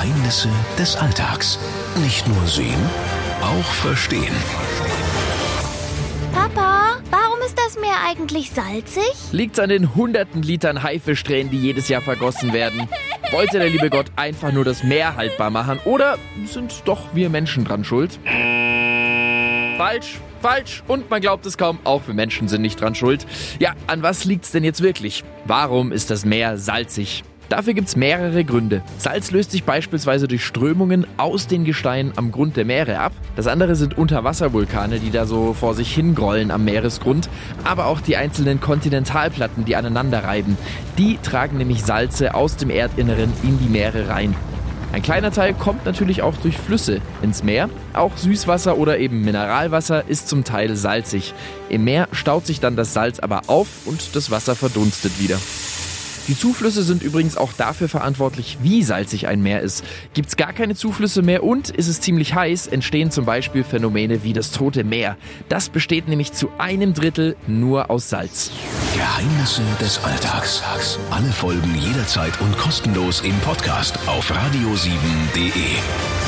Geheimnisse des Alltags. Nicht nur sehen, auch verstehen. Papa, warum ist das Meer eigentlich salzig? Liegt's an den hunderten Litern Haifischsträhnen, die jedes Jahr vergossen werden? Wollte der liebe Gott einfach nur das Meer haltbar machen? Oder sind doch wir Menschen dran schuld? Falsch, falsch und man glaubt es kaum, auch wir Menschen sind nicht dran schuld. Ja, an was liegt's denn jetzt wirklich? Warum ist das Meer salzig? Dafür gibt's mehrere Gründe. Salz löst sich beispielsweise durch Strömungen aus den Gesteinen am Grund der Meere ab. Das andere sind Unterwasservulkane, die da so vor sich hingrollen am Meeresgrund. Aber auch die einzelnen Kontinentalplatten, die aneinander reiben. Die tragen nämlich Salze aus dem Erdinneren in die Meere rein. Ein kleiner Teil kommt natürlich auch durch Flüsse ins Meer. Auch Süßwasser oder eben Mineralwasser ist zum Teil salzig. Im Meer staut sich dann das Salz aber auf und das Wasser verdunstet wieder. Die Zuflüsse sind übrigens auch dafür verantwortlich, wie salzig ein Meer ist. Gibt es gar keine Zuflüsse mehr und ist es ziemlich heiß, entstehen zum Beispiel Phänomene wie das Tote Meer. Das besteht nämlich zu einem Drittel nur aus Salz. Geheimnisse des Alltags. Alle Folgen jederzeit und kostenlos im Podcast auf radio7.de.